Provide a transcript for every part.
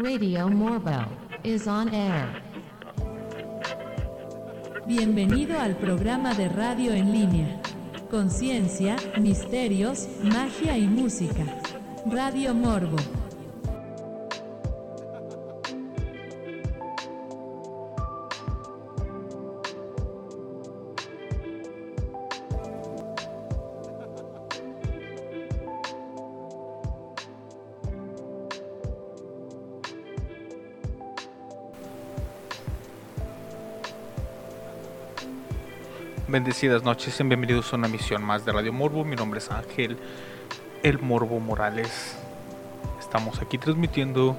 Radio Morbo is on air. Bienvenido al programa de radio en línea. Conciencia, misterios, magia y música. Radio Morbo. Bendecidas noches bienvenidos a una misión más de Radio Morbo. Mi nombre es Ángel, el Morbo Morales. Estamos aquí transmitiendo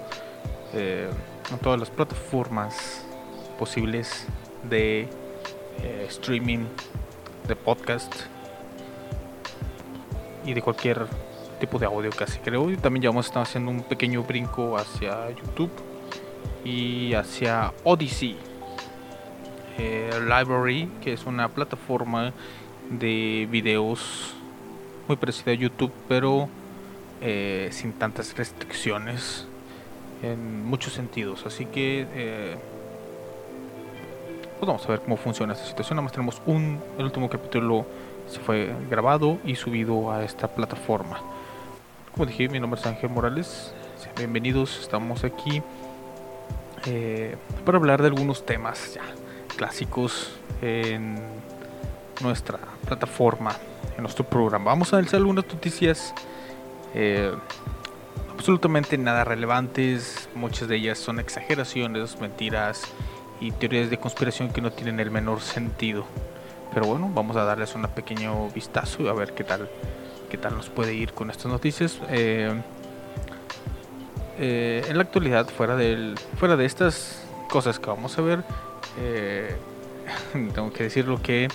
eh, en todas las plataformas posibles de eh, streaming, de podcast y de cualquier tipo de audio casi creo. Y también ya vamos a haciendo un pequeño brinco hacia YouTube y hacia Odyssey. Eh, Library, que es una plataforma de videos muy parecida a YouTube, pero eh, sin tantas restricciones en muchos sentidos. Así que eh, pues vamos a ver cómo funciona esta situación. Nada más tenemos un, el último capítulo se fue grabado y subido a esta plataforma. Como dije, mi nombre es Ángel Morales. bienvenidos, estamos aquí para hablar de algunos temas ya clásicos en nuestra plataforma, en nuestro programa. Vamos a ver algunas noticias eh, absolutamente nada relevantes. Muchas de ellas son exageraciones, mentiras y teorías de conspiración que no tienen el menor sentido. Pero bueno, vamos a darles un pequeño vistazo y a ver qué tal, qué tal nos puede ir con estas noticias. Eh, eh, en la actualidad, fuera, del, fuera de estas cosas que vamos a ver, eh, tengo que decirlo que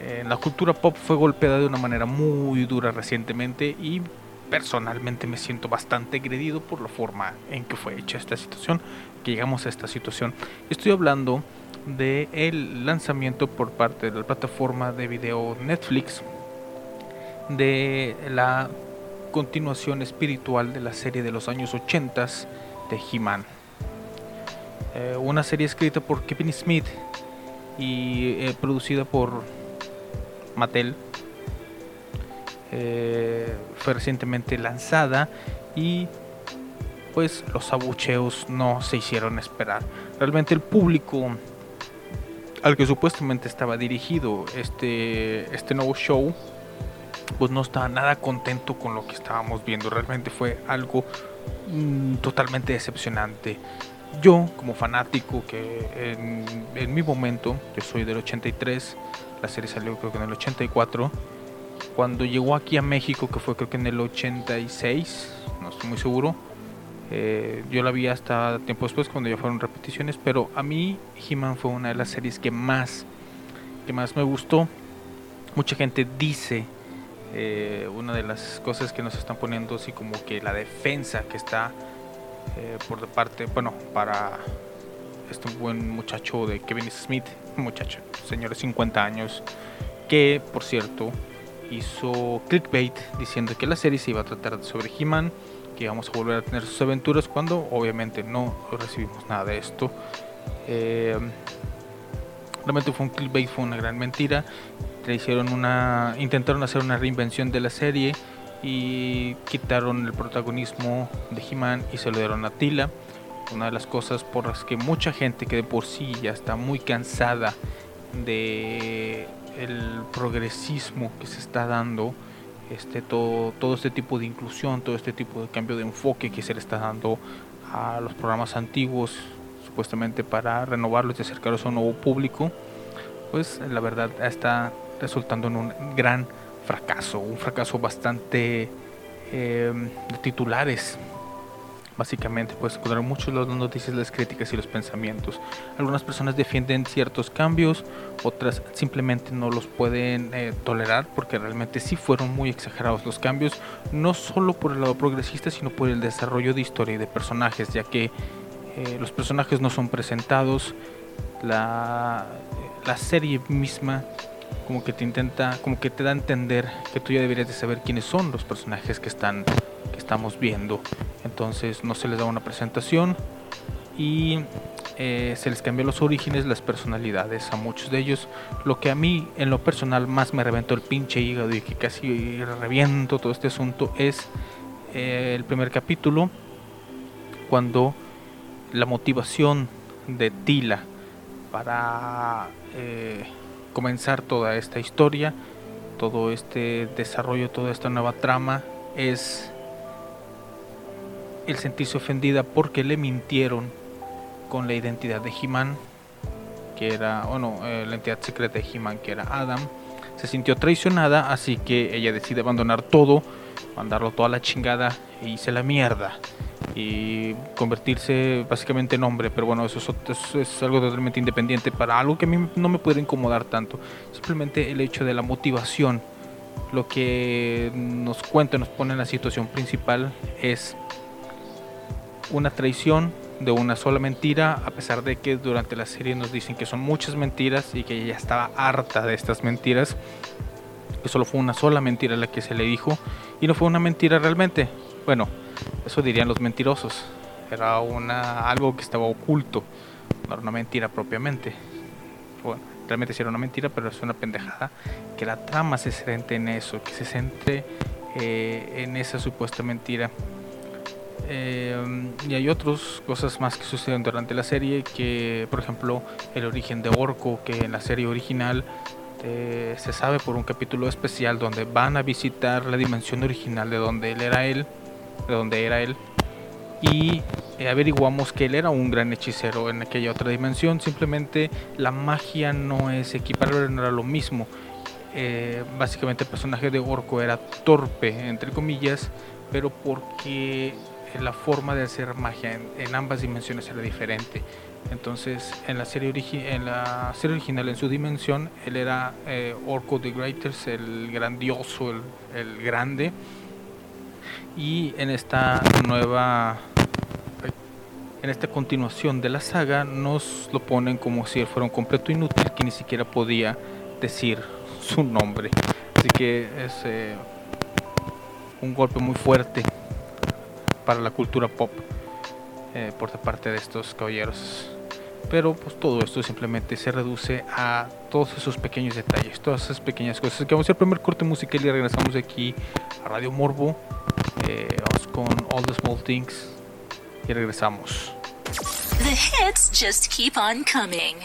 eh, la cultura pop fue golpeada de una manera muy dura recientemente y personalmente me siento bastante agredido por la forma en que fue hecha esta situación, que llegamos a esta situación. Estoy hablando de lanzamiento por parte de la plataforma de video Netflix de la continuación espiritual de la serie de los años 80 de He-Man. Eh, una serie escrita por Kevin Smith y eh, producida por Mattel. Eh, fue recientemente lanzada y pues los abucheos no se hicieron esperar. Realmente el público al que supuestamente estaba dirigido este, este nuevo show pues no estaba nada contento con lo que estábamos viendo. Realmente fue algo mm, totalmente decepcionante yo como fanático que en, mi momento, yo soy del 83, la serie salió creo que en el 84, cuando llegó aquí a México, que fue creo que en el 86, no estoy muy seguro, eh, yo la vi hasta tiempo después cuando ya fueron repeticiones, pero a mí He-Man fue una de las series que más, que más me gustó. Mucha gente dice, eh, una de las cosas que nos están poniendo así como que la defensa que está eh, por parte, bueno, para este buen muchacho de Kevin Smith, muchacho, señor de 50 años, que por cierto hizo clickbait diciendo que la serie se iba a tratar sobre He-Man, que íbamos a volver a tener sus aventuras cuando obviamente no recibimos nada de esto. Eh, realmente fue un clickbait, fue una gran mentira. Le hicieron una, intentaron hacer una reinvención de la serie y quitaron el protagonismo de He-Man y se lo dieron a Tila. Una de las cosas por las que mucha gente que de por sí ya está muy cansada de el progresismo que se está dando, este todo, todo este tipo de inclusión, todo este tipo de cambio de enfoque que se le está dando a los programas antiguos, supuestamente para renovarlos y acercarlos a un nuevo público, pues la verdad está resultando en un gran fracaso, un fracaso bastante eh, de titulares. Básicamente puedes encontrar muchos las noticias, las críticas y los pensamientos. Algunas personas defienden ciertos cambios, otras simplemente no los pueden eh, tolerar porque realmente sí fueron muy exagerados los cambios, no solo por el lado progresista, sino por el desarrollo de historia y de personajes, ya que eh, los personajes no son presentados, la, la serie misma como que te intenta, como que te da a entender que tú ya deberías de saber quiénes son los personajes que están, que estamos viendo. Entonces no se les da una presentación y eh, se les cambió los orígenes, las personalidades a muchos de ellos. Lo que a mí en lo personal más me reventó el pinche hígado y que casi reviento todo este asunto es eh, el primer capítulo cuando la motivación de Tila para eh, comenzar toda esta historia, todo este desarrollo, toda esta nueva trama es el sentirse ofendida porque le mintieron con la identidad de He-Man, que era, bueno, eh, la identidad secreta de He-Man, que era Adam. Se sintió traicionada, así que ella decide abandonar todo, mandarlo toda la chingada e hice la mierda y convertirse básicamente en hombre, pero bueno, eso es, algo totalmente independiente para algo que a mí no me puede incomodar tanto. Simplemente el hecho de la motivación, lo que nos cuenta, nos pone en la situación principal es una traición de una sola mentira, a pesar de que durante la serie nos dicen que son muchas mentiras y que ella estaba harta de estas mentiras, que solo fue una sola mentira la que se le dijo y no fue una mentira realmente. Bueno, eso dirían los mentirosos. Era una, algo que estaba oculto, no era una mentira propiamente. Bueno, realmente sí era una mentira, pero es una pendejada. Que la trama se centre en eso, que se centre eh, en esa supuesta mentira. Eh, y hay otras cosas más que suceden durante la serie, que por ejemplo el origen de Orco, que en la serie original eh, se sabe por un capítulo especial donde van a visitar la dimensión original de donde él era él de donde era él. Y eh, averiguamos que él era un gran hechicero en aquella otra dimensión. Simplemente la magia no es equiparable, no era lo mismo. Eh, básicamente el personaje de Orco era torpe, entre comillas, pero porque la forma de hacer magia en, ambas dimensiones era diferente. Entonces, en la serie, en la serie original, en su dimensión, él era eh, Orco the Greatest, el grandioso, el, el grande y en esta nueva en esta continuación de la saga nos lo ponen como si él fuera un completo inútil que ni siquiera podía decir su nombre. Así que es eh, un golpe muy fuerte para la cultura pop eh, por parte de estos caballeros pero pues todo esto simplemente se reduce a todos esos pequeños detalles, todas esas pequeñas cosas. Que vamos a hacer el primer corte musical y regresamos aquí a Radio Morbo. Eh, vamos con All the Small Things y regresamos. The hits just keep on coming.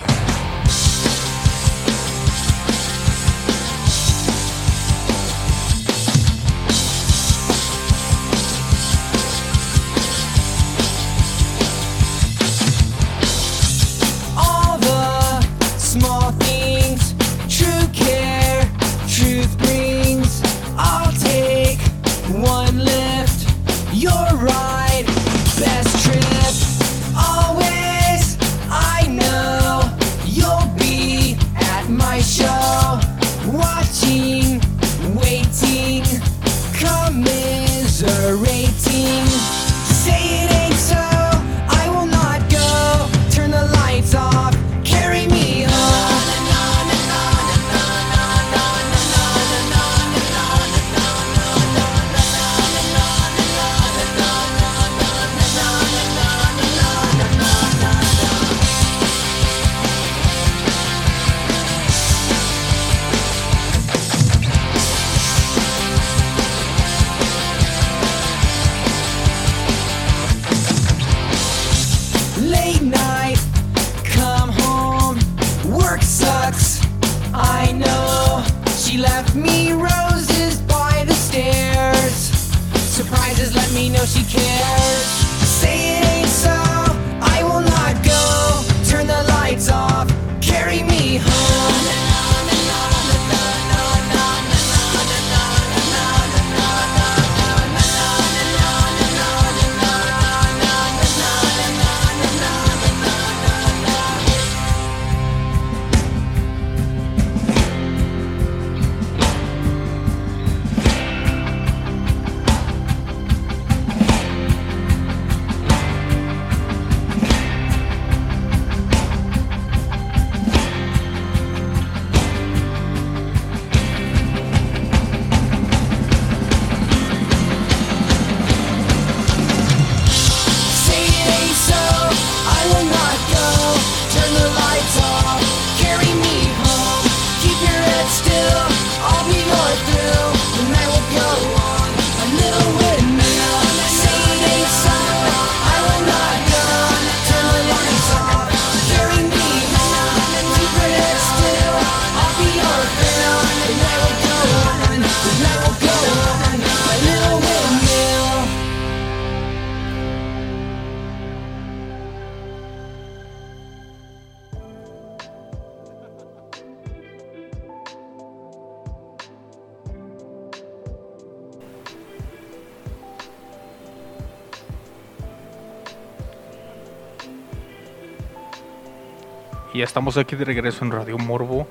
Estamos aquí de regreso en Radio Morbo.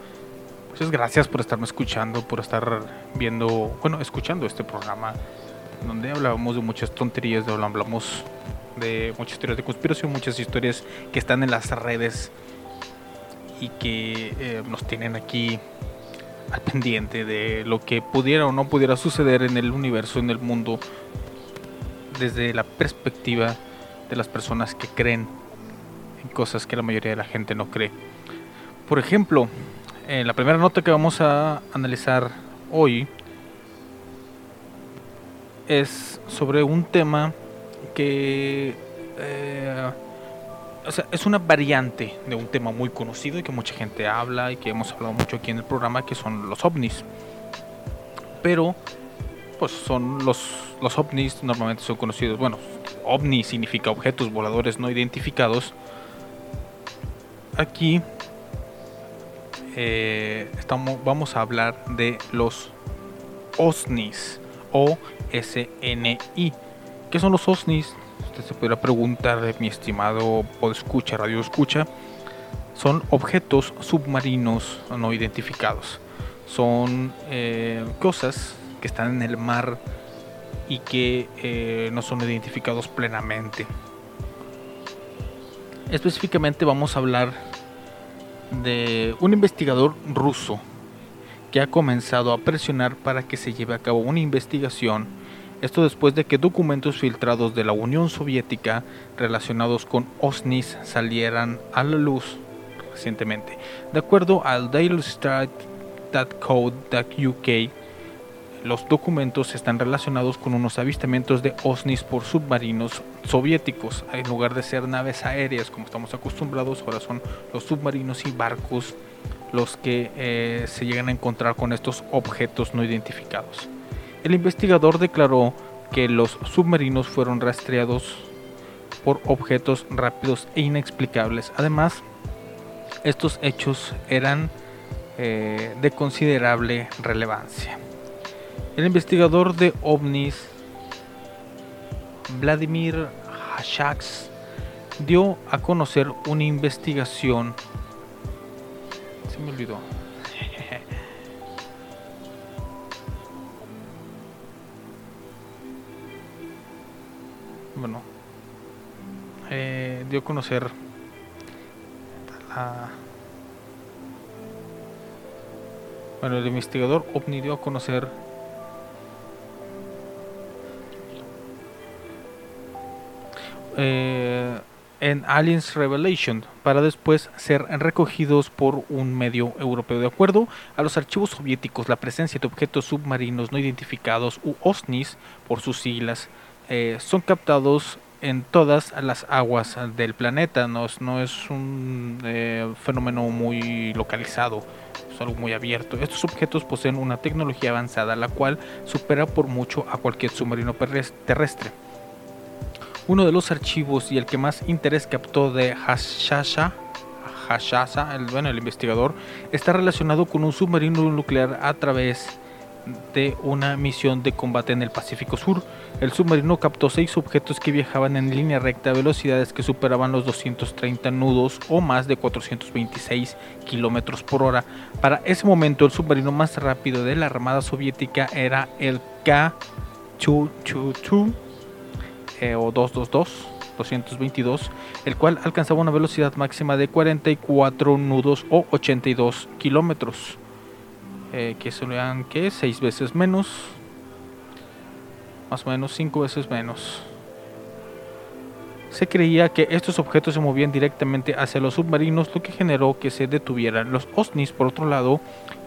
Muchas gracias por estarme escuchando, por estar viendo, bueno, escuchando este programa donde hablábamos de muchas tonterías, de hablamos de muchas historias de conspiración, muchas historias que están en las redes y que eh, nos tienen aquí al pendiente de lo que pudiera o no pudiera suceder en el universo, en el mundo, desde la perspectiva de las personas que creen en cosas que la mayoría de la gente no cree. Por ejemplo, en la primera nota que vamos a analizar hoy es sobre un tema que eh, o sea, es una variante de un tema muy conocido y que mucha gente habla y que hemos hablado mucho aquí en el programa, que son los ovnis. Pero, pues son los, los ovnis normalmente son conocidos, bueno, ovni significa objetos voladores no identificados. Aquí eh, estamos, vamos a hablar de los OSNIs o SNI. ¿Qué son los OSNIs? Usted se podrá preguntar, mi estimado escucha, radio escucha. Son objetos submarinos no identificados. Son eh, cosas que están en el mar y que eh, no son identificados plenamente. Específicamente vamos a hablar de un investigador ruso que ha comenzado a presionar para que se lleve a cabo una investigación. Esto después de que documentos filtrados de la Unión Soviética relacionados con OSNIs salieran a la luz recientemente. De acuerdo al dailystar.co.uk, los documentos están relacionados con unos avistamientos de OSNIs por submarinos soviéticos. En lugar de ser naves aéreas como estamos acostumbrados, ahora son los submarinos y barcos los que eh, se llegan a encontrar con estos objetos no identificados. El investigador declaró que los submarinos fueron rastreados por objetos rápidos e inexplicables. Además, estos hechos eran eh, de considerable relevancia. El investigador de ovnis Vladimir Hashaks dio a conocer una investigación se me olvidó. bueno, eh, dio a conocer Bueno, el investigador OVNI dio a conocer eh, en Aliens Revelation para después ser recogidos por un medio europeo. De acuerdo a los archivos soviéticos, la presencia de objetos submarinos no identificados u OSNIs por sus siglas eh, son captados en todas las aguas del planeta. No, no es un eh, fenómeno muy localizado, es algo muy abierto. Estos objetos poseen una tecnología avanzada, la cual supera por mucho a cualquier submarino terrestre. Uno de los archivos y el que más interés captó de Hashasha, el, bueno, el investigador, está relacionado con un submarino nuclear a través de una misión de combate en el Pacífico Sur. El submarino captó seis objetos que viajaban en línea recta a velocidades que superaban los 230 nudos o más de 426 kilómetros por hora. Para ese momento, el submarino más rápido de la Armada Soviética era el K-222 eh, o 222, 222, el cual alcanzaba una velocidad máxima de 44 nudos o 82 kilómetros, eh, que serían que 6 veces menos, más o menos 5 veces menos. Se creía que estos objetos se movían directamente hacia los submarinos, lo que generó que se detuvieran. Los OSNIs, por otro lado,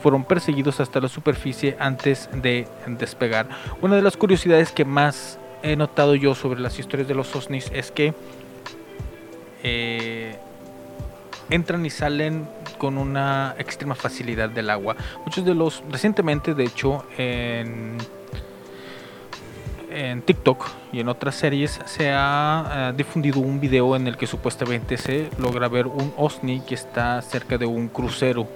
fueron perseguidos hasta la superficie antes de despegar. Una de las curiosidades que más he notado yo sobre las historias de los OSNIs es que eh, entran y salen con una extrema facilidad del agua. Muchos de los, recientemente de hecho, en, en TikTok y en otras series se ha eh, difundido un video en el que supuestamente se logra ver un OSNI que está cerca de un crucero.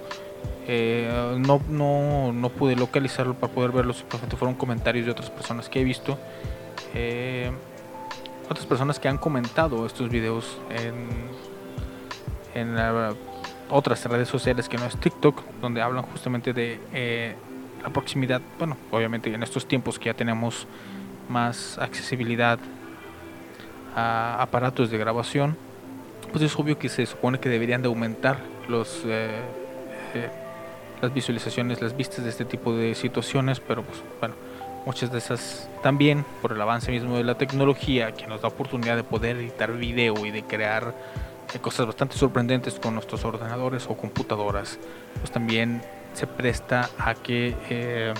Eh, no, no, no pude localizarlo para poder verlo, simplemente fueron comentarios de otras personas que he visto eh, otras personas que han comentado estos videos en, en otras redes sociales que no es TikTok, donde hablan justamente de eh, la proximidad, bueno, obviamente en estos tiempos que ya tenemos más accesibilidad a aparatos de grabación, pues es obvio que se supone que deberían de aumentar los eh, las visualizaciones, las vistas de este tipo de situaciones, pero pues bueno, muchas de esas también por el avance mismo de la tecnología que nos da oportunidad de poder editar video y de crear eh, cosas bastante sorprendentes con nuestros ordenadores o computadoras, pues también se presta a que eh,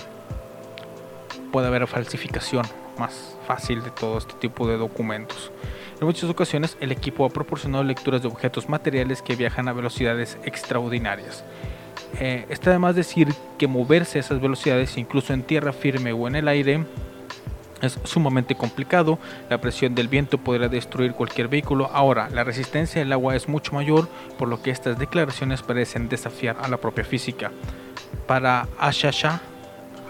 pueda haber falsificación más fácil de todo este tipo de documentos. En muchas ocasiones el equipo ha proporcionado lecturas de objetos materiales que viajan a velocidades extraordinarias. Eh, está además decir que moverse a esas velocidades, incluso en tierra firme o en el aire, es sumamente complicado. La presión del viento podría destruir cualquier vehículo. Ahora, la resistencia del agua es mucho mayor, por lo que estas declaraciones parecen desafiar a la propia física. Para Ashasha,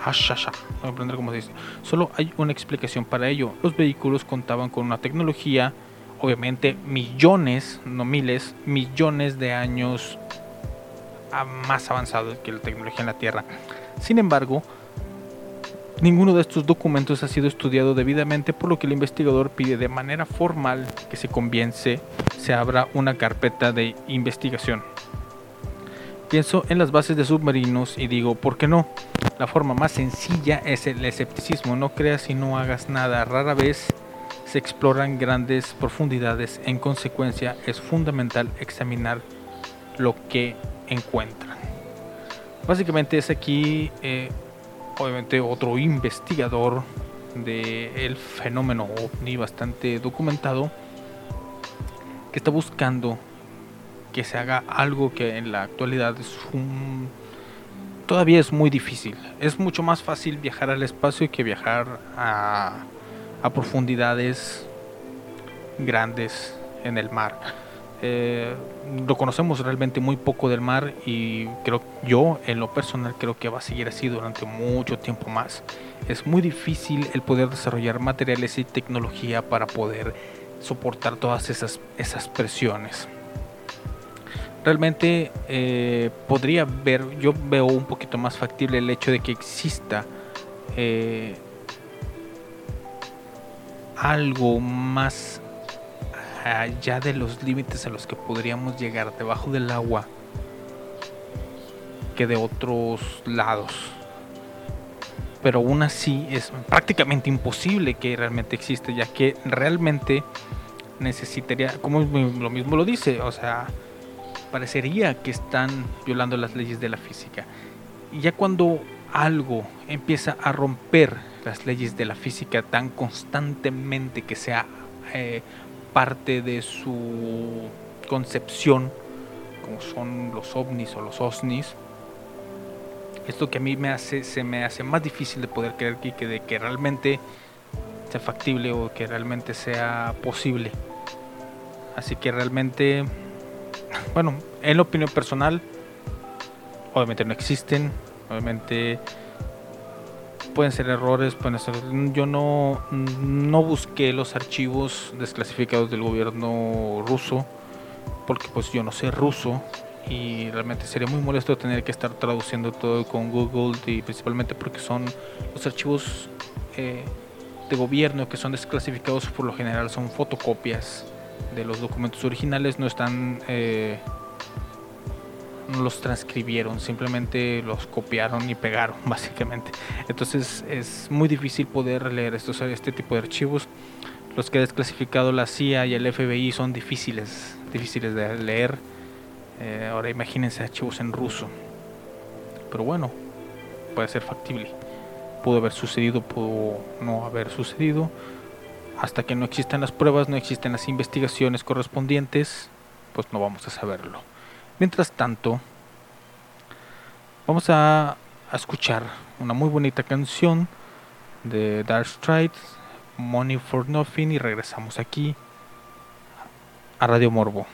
Ashasha, voy a aprender cómo se dice. Solo hay una explicación para ello. Los vehículos contaban con una tecnología, obviamente millones, no miles, millones de años más avanzado que la tecnología en la Tierra. Sin embargo, ninguno de estos documentos ha sido estudiado debidamente, por lo que el investigador pide de manera formal que se convience, se abra una carpeta de investigación. Pienso en las bases de submarinos y digo, ¿por qué no? La forma más sencilla es el escepticismo, no creas y no hagas nada, rara vez se exploran grandes profundidades, en consecuencia es fundamental examinar lo que encuentran. Básicamente es aquí, eh, obviamente, otro investigador del fenómeno ovni bastante documentado que está buscando que se haga algo que en la actualidad es un todavía es muy difícil. Es mucho más fácil viajar al espacio que viajar a profundidades grandes en el mar. Eh, lo conocemos realmente muy poco del mar y creo yo en lo personal creo que va a seguir así durante mucho tiempo más. Es muy difícil el poder desarrollar materiales y tecnología para poder soportar todas esas, esas presiones. Realmente eh, podría ver, yo veo un poquito más factible el hecho de que exista eh, algo más allá de los límites a los que podríamos llegar debajo del agua que de otros lados. Pero aún así es prácticamente imposible que realmente existe, ya que realmente necesitaría, como lo mismo lo dice, o sea, parecería que están violando las leyes de la física. Y ya cuando algo empieza a romper las leyes de la física tan constantemente que sea eh, parte de su concepción, como son los ovnis o los osnis, esto que a mí me hace, se me hace más difícil de poder creer que, de que realmente sea factible o que realmente sea posible. Así que realmente, bueno, en la opinión personal, obviamente no existen, obviamente pueden ser errores, pueden ser... Yo no, no busqué los archivos desclasificados del gobierno ruso, porque pues yo no sé ruso y realmente sería muy molesto tener que estar traduciendo todo con Google y principalmente porque son los archivos eh, de gobierno que son desclasificados por lo general son fotocopias de los documentos originales, no están... Eh, no los transcribieron, simplemente los copiaron y pegaron, básicamente. Entonces es muy difícil poder leer estos, este tipo de archivos. Los que ha desclasificado la CIA y el FBI son difíciles, difíciles de leer. Eh, ahora imagínense archivos en ruso. Pero bueno, puede ser factible. Pudo haber sucedido, pudo no haber sucedido. Hasta que no existan las pruebas, no existen las investigaciones correspondientes, pues no vamos a saberlo. Mientras tanto, vamos a, escuchar una muy bonita canción de Dark Stride, Money for Nothing, y regresamos aquí a Radio Morbo.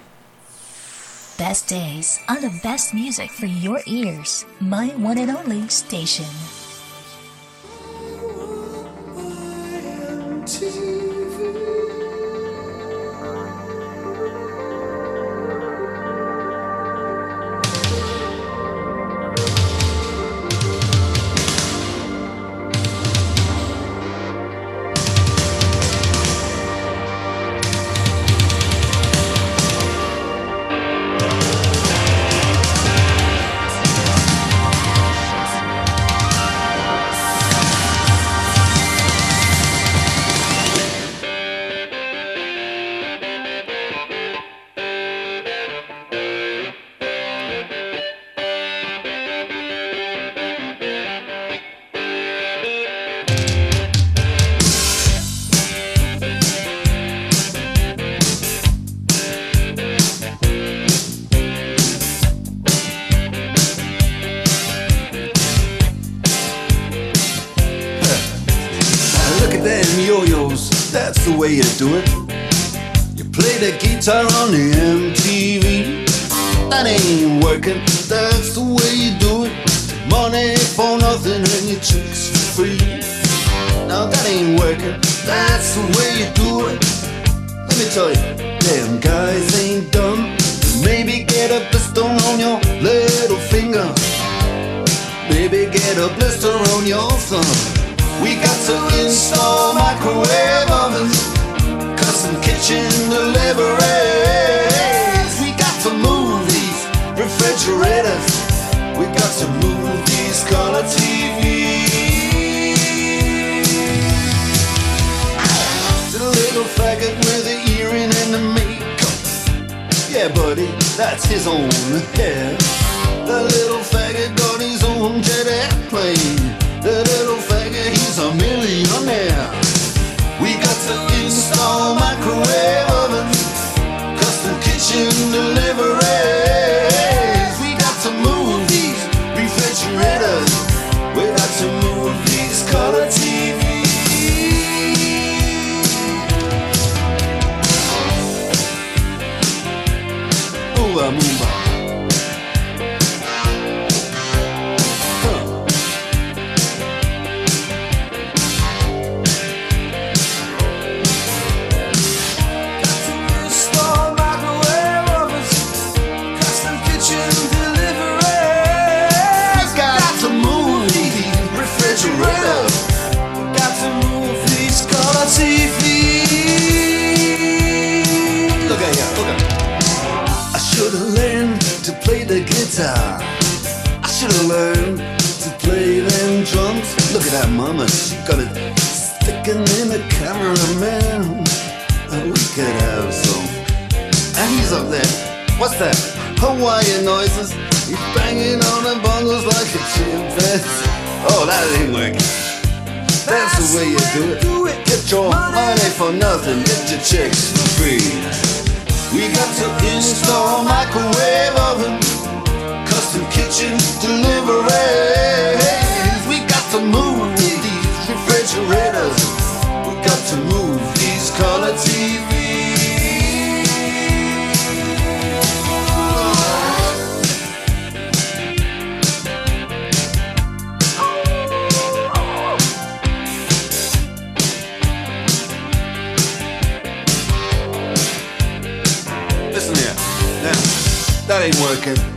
Best days on the best music for your ears. My one and only station. Working, that's the way you do it. Money for nothing and your chicks for free. Now that ain't working, that's the way you do it. Let me tell you, damn guys ain't dumb. Maybe get a blister on your little finger. Maybe get a blister on your thumb. We got to install microwave ovens, custom kitchen deliveries. Refrigerators. We got to move these color TVs. The little faggot with the earring and the makeup. Yeah, buddy, that's his own hair. The little faggot got his own jet airplane. The little faggot, he's a millionaire. We got to install microwave ovens, custom kitchen deliveries. Guitar. I should have learned to play them drums. Look at that mama, she got it sticking in the cameraman. And we could have some. And he's up there. What's that? Hawaiian noises. He's banging on the bongos like a chimpanzee. Oh, that ain't working. That's the way you do it. Do it. Get your money for nothing. Get your chicks for free. We got to install microwave oven, kitchen deliveries. We got to move these refrigerators. We got to move these color TVs. Listen here. Now, that ain't working.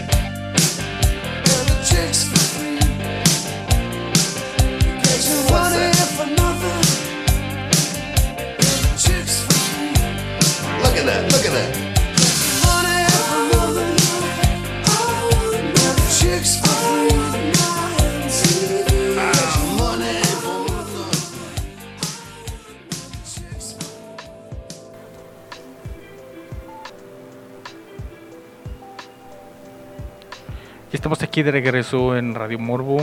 Aquí de regreso en Radio Morbo.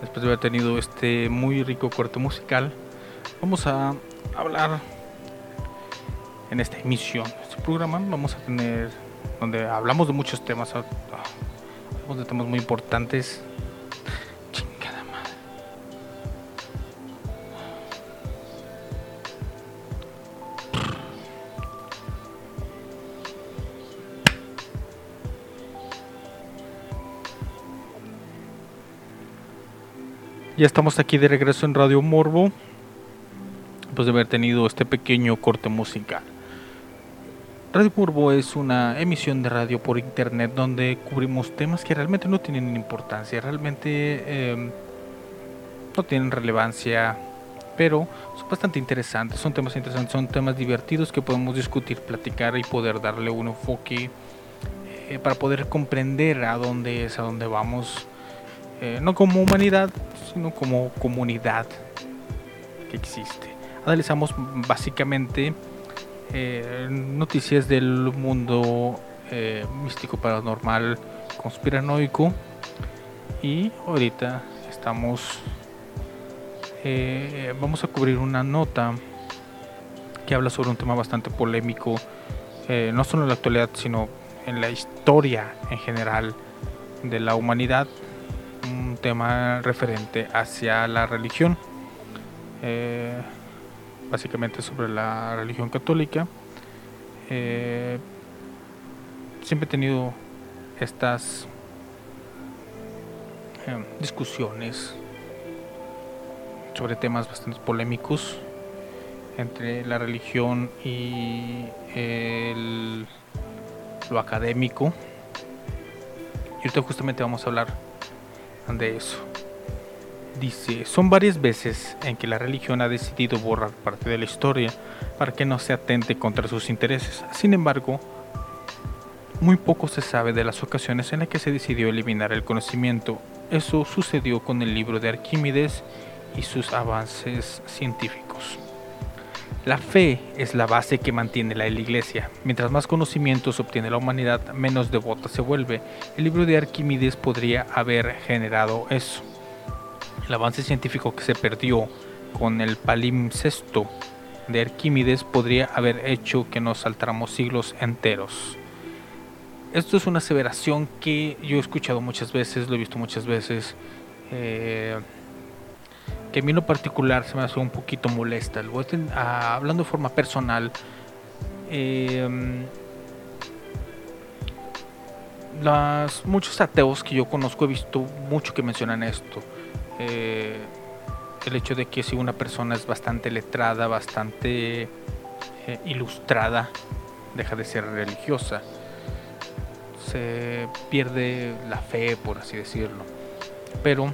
Después de haber tenido este muy rico corte musical, vamos a hablar en esta emisión, este programa. Vamos a tener donde hablamos de muchos temas. ah, Hablamos de temas muy importantes. Ya estamos aquí de regreso en Radio Morbo. Después de haber tenido este pequeño corte musical. Radio Morbo es una emisión de radio por internet donde cubrimos temas que realmente no tienen importancia, realmente eh, no tienen relevancia, pero son bastante interesantes, son temas interesantes, son temas divertidos que podemos discutir, platicar y poder darle un enfoque eh, para poder comprender a dónde es, a dónde vamos, eh, no como humanidad, sino como comunidad que existe. Analizamos básicamente eh, noticias del mundo eh, místico, paranormal, conspiranoico y ahorita estamos vamos a cubrir una nota que habla sobre un tema bastante polémico, no solo en la actualidad, sino en la historia en general de la humanidad, tema referente hacia la religión, eh, básicamente sobre la religión católica. Eh, siempre he tenido estas eh, discusiones sobre temas bastante polémicos entre la religión y lo académico. Y ahorita justamente vamos a hablar de eso. Dice, son varias veces en que la religión ha decidido borrar parte de la historia para que no se atente contra sus intereses. Sin embargo, muy poco se sabe de las ocasiones en las que se decidió eliminar el conocimiento. Eso sucedió con el libro de Arquímedes y sus avances científicos. La fe es la base que mantiene la iglesia. Mientras más conocimientos obtiene la humanidad, menos devota se vuelve. El libro de Arquímedes podría haber generado eso. El avance científico que se perdió con el palimpsesto de Arquímedes podría haber hecho que nos saltáramos siglos enteros. Esto es una aseveración que yo he escuchado muchas veces, lo he visto muchas veces. eh, que a mí en lo particular se me hace un poquito molesta. A ten- ah, hablando de forma personal, eh, las, muchos ateos que yo conozco he visto mucho que mencionan esto. Eh, el hecho de que si una persona es bastante letrada, bastante eh, ilustrada, deja de ser religiosa. Se pierde la fe, por así decirlo. Pero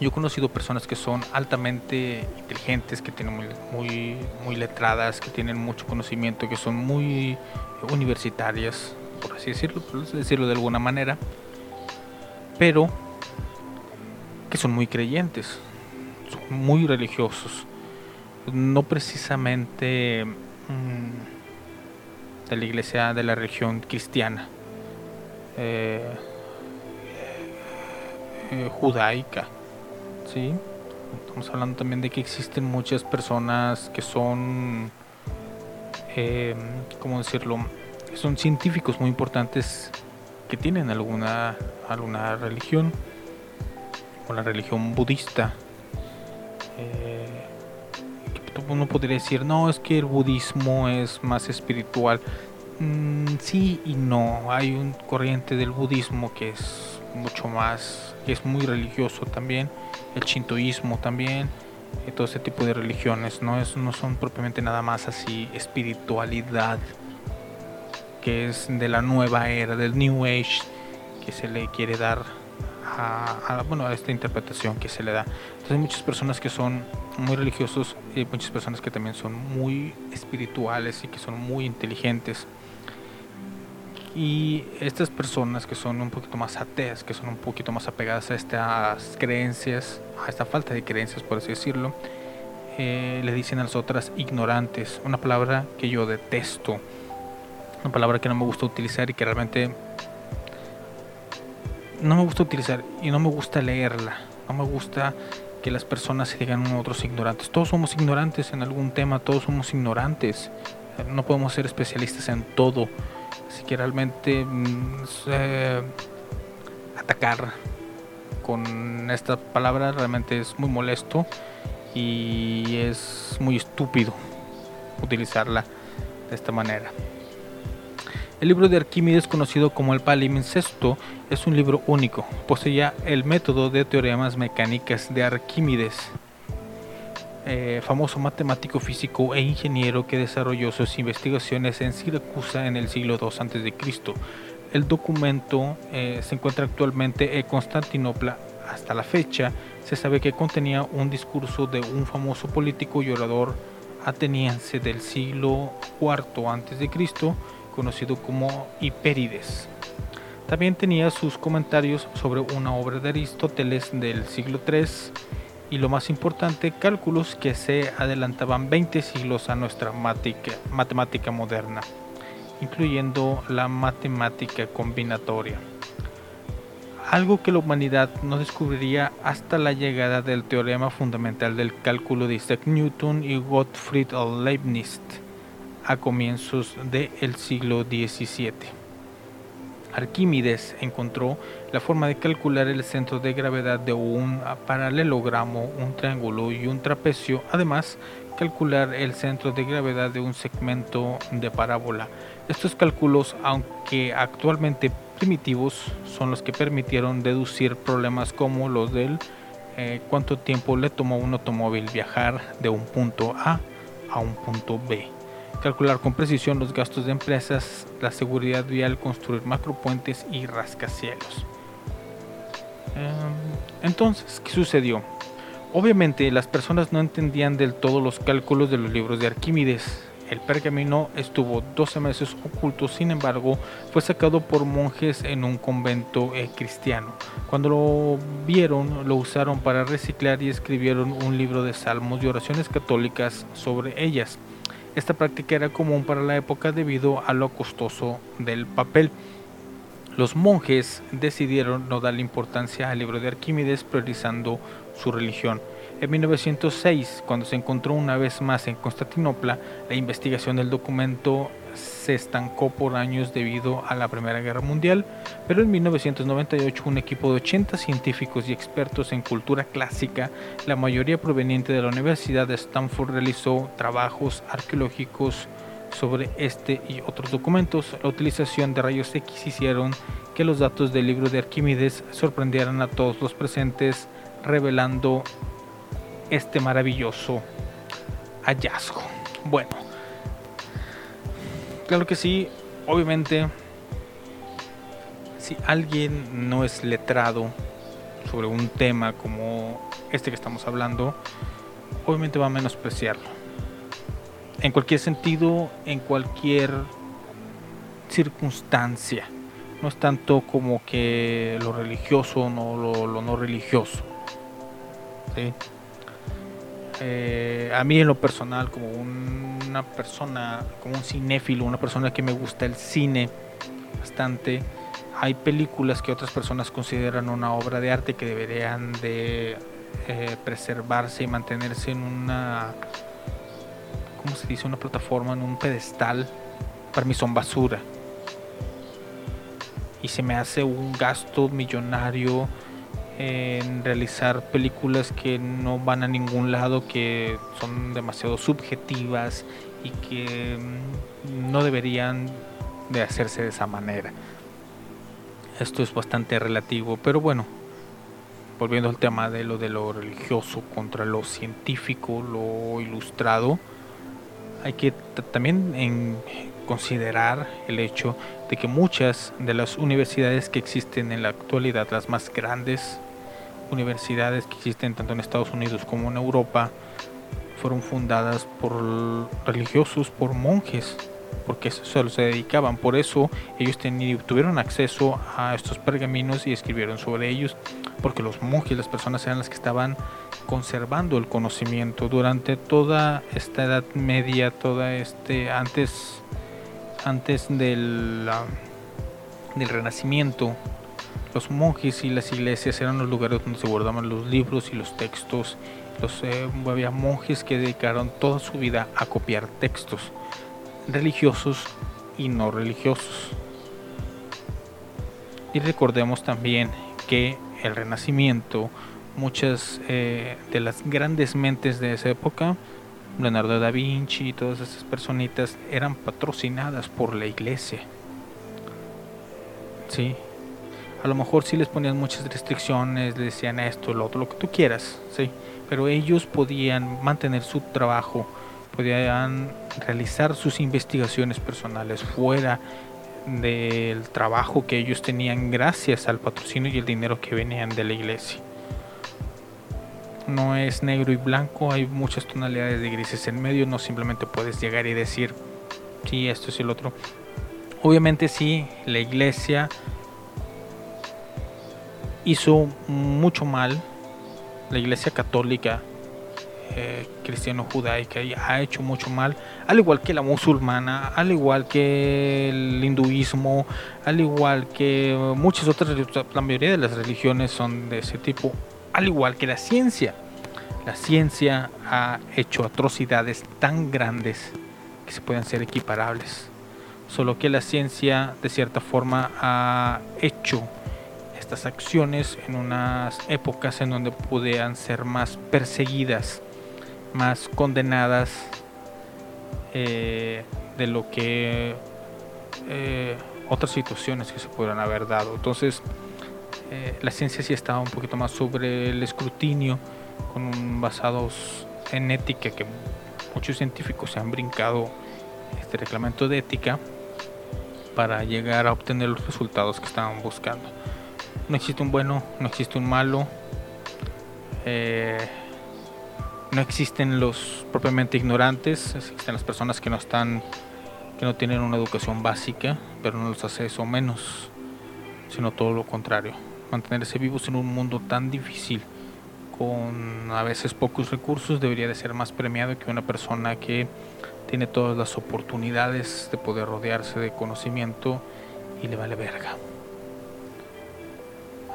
yo he conocido personas que son altamente inteligentes, que tienen muy, muy, letradas, que tienen mucho conocimiento, que son muy universitarias, por así decirlo, por decirlo de alguna manera, pero que son muy creyentes, son muy religiosos, no precisamente mm, de la iglesia de la religión cristiana, eh, eh, judaica, ¿sí? Estamos hablando también de que existen muchas personas que son, eh, ¿cómo decirlo? Son científicos muy importantes que tienen alguna, alguna religión, o la religión budista. eh, uno podría decir, no, es que el budismo es más espiritual. Mm, sí y no. Hay un corriente del budismo que es mucho más, que es muy religioso también. El shintoísmo también. y todo ese tipo de religiones. No, es, no son propiamente nada más así espiritualidad. Que es de la nueva era, del New Age. Que se le quiere dar a, a- bueno, a esta interpretación que se le da. Entonces hay muchas personas que son muy religiosos y muchas personas que también son muy espirituales y que son muy inteligentes. Y estas personas que son un poquito más ateas, que son un poquito más apegadas a estas creencias, a esta falta de creencias, por así decirlo, eh, le dicen a las otras ignorantes, una palabra que yo detesto, una palabra que no me gusta utilizar y que realmente no me gusta utilizar y no me gusta leerla, no me gusta que las personas se digan a otros ignorantes. Todos somos ignorantes en algún tema, todos somos ignorantes. No podemos ser especialistas en todo. Así que realmente mm, atacar con esta palabra realmente es muy molesto y es muy estúpido utilizarla de esta manera. El libro de Arquímedes, conocido como el Palimpsesto, es un libro único. Poseía el método de teoremas mecánicas de Arquímedes, eh, famoso matemático físico e ingeniero que desarrolló sus investigaciones en Siracusa en el siglo II a.C. El documento eh, se encuentra actualmente en Constantinopla. Hasta la fecha se sabe que contenía un discurso de un famoso político y orador ateniense del siglo IV a.C., conocido como Hipérides. También tenía sus comentarios sobre una obra de Aristóteles del siglo III y lo más importante, cálculos que se adelantaban 20 siglos a nuestra mática- matemática moderna, incluyendo la matemática combinatoria. algo que la humanidad no descubriría hasta la llegada del teorema fundamental del cálculo de Isaac Newton y Gottfried Leibniz a comienzos del siglo XVII. Arquímedes encontró la forma de calcular el centro de gravedad de un paralelogramo, un triángulo y un trapecio, además calcular el centro de gravedad de un segmento de parábola. Estos cálculos, aunque actualmente primitivos, son los que permitieron deducir problemas como los del eh, cuánto tiempo le tomó un automóvil viajar de un punto A a un punto B calcular con precisión los gastos de empresas, la seguridad vial, construir macropuentes y rascacielos. Em, entonces, ¿qué sucedió? Obviamente las personas no entendían del todo los cálculos de los libros de Arquímedes. El pergamino estuvo 12 meses oculto, sin embargo, fue sacado por monjes en un convento eh, cristiano. Cuando lo vieron, lo usaron para reciclar y escribieron un libro de salmos y oraciones católicas sobre ellas. Esta práctica era común para la época debido a lo costoso del papel. Los monjes decidieron no darle importancia al libro de Arquímedes priorizando su religión. En 1906, cuando se encontró una vez más en Constantinopla, la investigación del documento se estancó por años debido a la Primera Guerra Mundial, pero en 1998 un equipo de 80 científicos y expertos en cultura clásica, la mayoría proveniente de la Universidad de Stanford, realizó trabajos arqueológicos sobre este y otros documentos. La utilización de rayos X hicieron que los datos del libro de Arquímedes sorprendieran a todos los presentes, revelando este maravilloso hallazgo. Bueno, Claro que sí, obviamente, si alguien no es letrado sobre un tema como este que estamos hablando, obviamente va a menospreciarlo. En cualquier sentido, en cualquier circunstancia. No es tanto como que lo religioso o no, lo, no religioso. Eh, a mí en lo personal, como una persona, como un cinéfilo, una persona que me gusta el cine bastante, hay películas que otras personas consideran una obra de arte que deberían de eh, preservarse y mantenerse en una, ¿cómo se dice? Una plataforma, en un pedestal. Para mí son basura. Y se me hace un gasto millonario en realizar películas que no van a ningún lado, que son demasiado subjetivas y que mm, no deberían de hacerse de esa manera. Esto es bastante relativo, pero bueno, volviendo al tema de lo de lo religioso contra lo científico, lo ilustrado, hay que también en considerar el hecho de que muchas de las universidades que existen en la actualidad, las más grandes universidades que existen tanto en Estados Unidos como en Europa fueron fundadas por religiosos, por monjes, porque solo se dedicaban. Por eso ellos tuvieron acceso a estos pergaminos y escribieron sobre ellos, porque los monjes, las personas eran las que estaban conservando el conocimiento durante toda esta Edad Media, toda este antes antes del, del Renacimiento los monjes y las iglesias eran los lugares donde se guardaban los libros y los textos. Los, eh, había monjes que dedicaron toda su vida a copiar textos religiosos y no religiosos. Y recordemos también que el Renacimiento, muchas eh, de las grandes mentes de esa época, Leonardo da Vinci y todas esas personitas eran patrocinadas por la iglesia. Sí, a lo mejor sí les ponían muchas restricciones, les decían esto, lo otro, lo que tú quieras, sí, pero ellos podían mantener su trabajo, podían realizar sus investigaciones personales fuera del trabajo que ellos tenían gracias al patrocinio y el dinero que venían de la iglesia. No es negro y blanco, hay muchas tonalidades de grises en medio, no simplemente puedes llegar y decir, sí, esto es el otro. Obviamente sí, la iglesia hizo mucho mal la Iglesia Católica eh, cristiano-judaica ha hecho mucho mal, al igual que la musulmana, al igual que el hinduismo, al igual que muchas otras, la mayoría de las religiones son de ese tipo, al igual que la ciencia. La ciencia ha hecho atrocidades tan grandes que se pueden ser equiparables. Solo que la ciencia de cierta forma ha hecho estas acciones en unas épocas en donde podían ser más perseguidas, más condenadas eh, de lo que eh, otras situaciones que se pudieran haber dado. Entonces, eh, la ciencia sí estaba un poquito más sobre el escrutinio, con basados en ética, que muchos científicos se han brincado este reglamento de ética para llegar a obtener los resultados que estaban buscando. No existe un bueno, no existe un malo. Eh, no existen los propiamente ignorantes, existen las personas que no están, que no tienen una educación básica, pero no los hace eso menos, sino todo lo contrario. Mantenerse vivos en un mundo tan difícil, con a veces pocos recursos, debería de ser más premiado que una persona que tiene todas las oportunidades de poder rodearse de conocimiento y le vale verga.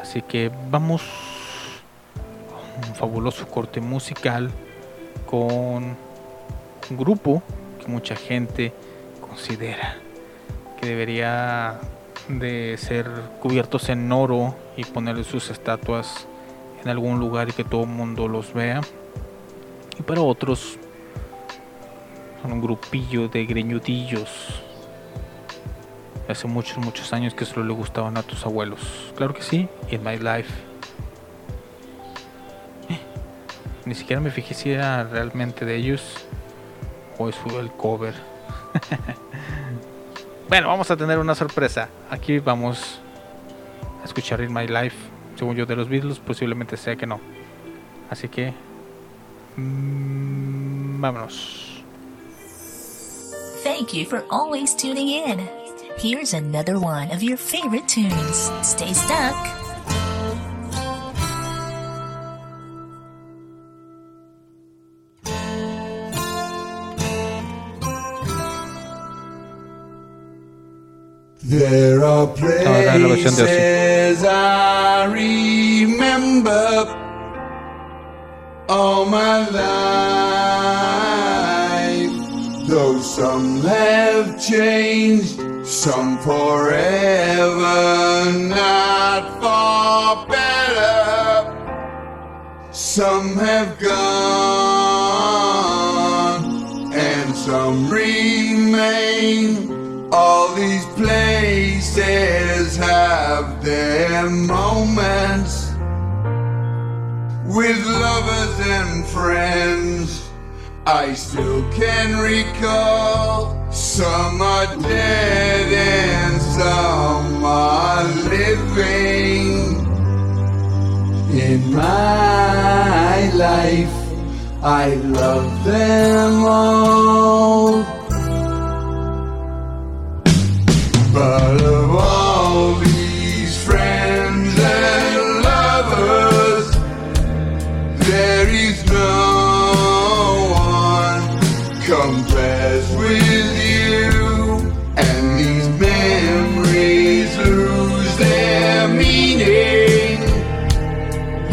Así que vamos a un fabuloso corte musical con un grupo que mucha gente considera que debería de ser cubiertos en oro y ponerle sus estatuas en algún lugar y que todo el mundo los vea. Y para otros son un grupillo de greñudillos hace muchos, muchos años que solo le gustaban a tus abuelos. Claro que sí, en My Life. Eh, ni siquiera me fijé si era realmente de ellos o es el cover. bueno, vamos a tener una sorpresa. Aquí vamos a escuchar In My Life. Según yo de los Beatles, posiblemente sea que no. Así que... Mmm, vámonos. Thank you for always tuning in. Here's another one of your favorite tunes. Stay stuck. There are Ahora la versión de Ozzy. places I remember all my life. Though some have changed, some forever, not for better. Some have gone, and some remain. All these places have their moments with lovers and friends. I still can recall some are dead and some are living. In my life, I love them all. But of all these friends and lovers, there is no with you. And these memories lose their meaning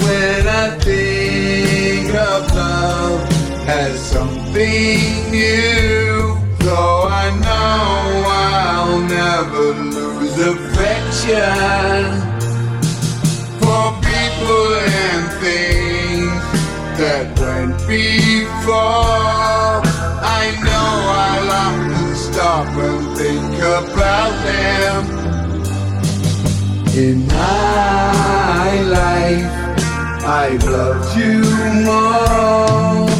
when I think of love as something new. Though I know I'll never lose affection for people and things that went before. I know I'll often stop and think about them. In my life, I've loved you more.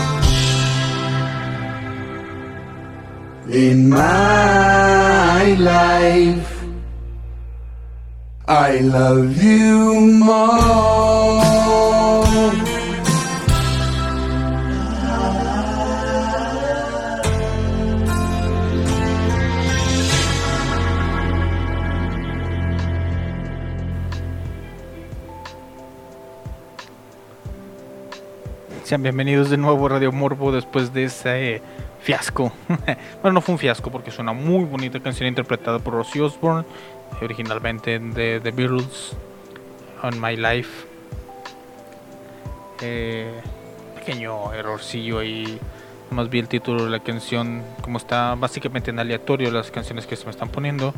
In my life, I love you more. Sean bienvenidos de nuevo a Radio Morbo después de ese fiasco. bueno, no fue un fiasco porque es una muy bonita canción interpretada por Ozzy Osbourne, originalmente de The Beatles, On My Life. Eh, pequeño errorcillo ahí. Más vi el título de la canción, como está básicamente en aleatorio las canciones que se me están poniendo,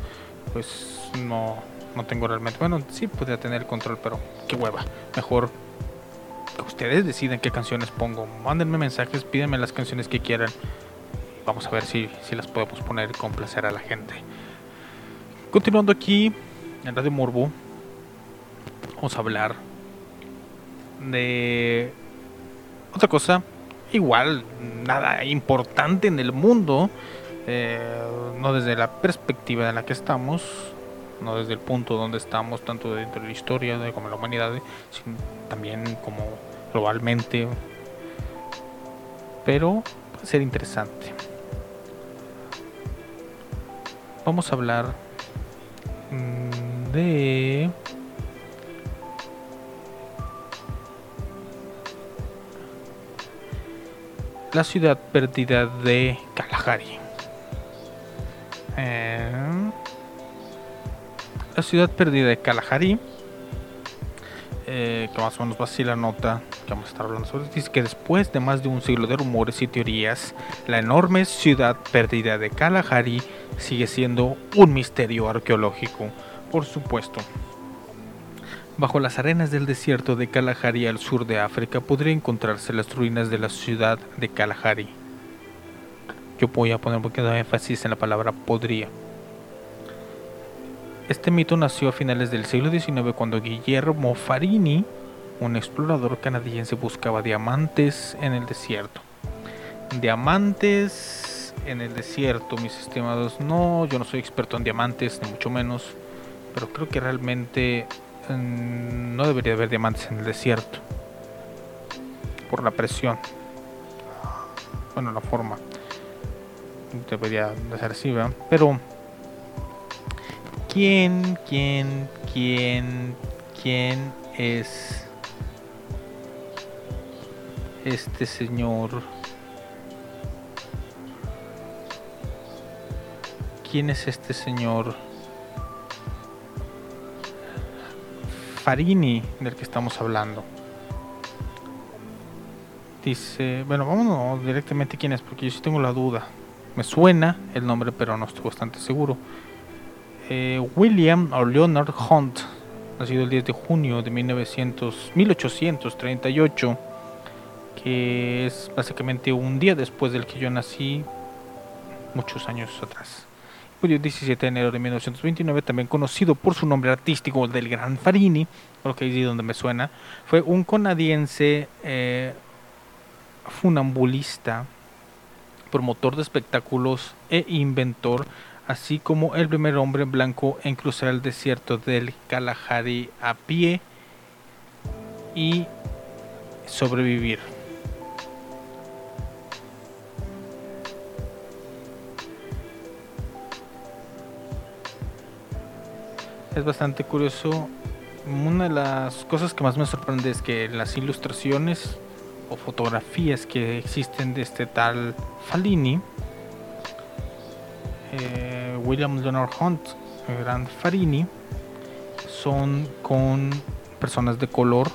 pues no, no tengo realmente. Bueno, sí podría tener el control, pero qué hueva. Mejor que ustedes deciden qué canciones pongo. Mándenme mensajes, pídenme las canciones que quieran. Vamos a ver si, si las podemos poner y complacer a la gente. Continuando aquí en Radio Morbo, vamos a hablar de otra cosa. Igual, nada importante en el mundo. eh, no desde la perspectiva en la que estamos, no desde el punto donde estamos, tanto dentro de la historia como la humanidad, sino también como globalmente. Pero puede ser interesante. Vamos a hablar mm, de la ciudad perdida de Kalahari. Eh, la ciudad perdida de Kalahari, eh, que más o menos va así la nota que vamos a estar hablando sobre, dice que después de más de un siglo de rumores y teorías, la enorme ciudad perdida de Kalahari sigue siendo un misterio arqueológico, por supuesto. Bajo las arenas del desierto de Kalahari al sur de África podría encontrarse las ruinas de la ciudad de Kalahari. Yo voy a poner un poquito de énfasis en la palabra podría. Este mito nació a finales del siglo XIX cuando Guillermo Farini, un explorador canadiense, buscaba diamantes en el desierto. Diamantes en el desierto, mis estimados. No, yo no soy experto en diamantes, ni mucho menos, pero creo que realmente mm, no debería haber diamantes en el desierto. Por la presión. Bueno, la forma. Debería de ser así, ¿verdad? Pero ¿Quién, quién, quién, quién es este señor? ¿Quién es este señor? Farini, del que estamos hablando. Dice, bueno, vámonos directamente quién es, porque yo sí tengo la duda. Me suena el nombre, pero no estoy bastante seguro. Eh, William o Leonard Hunt, nacido el 10 de junio de 1900, 1838, que es básicamente un día después del que yo nací, muchos años atrás. El 17 de enero de 1929, también conocido por su nombre artístico del Gran Farini, por lo que es de donde me suena, fue un canadiense eh, funambulista, promotor de espectáculos e inventor así como el primer hombre blanco en cruzar el desierto del Kalahari a pie y sobrevivir. Es bastante curioso. Una de las cosas que más me sorprende es que las ilustraciones o fotografías que existen de este tal Fallini, eh, William Leonard Hunt, el gran Farini, son con personas de color.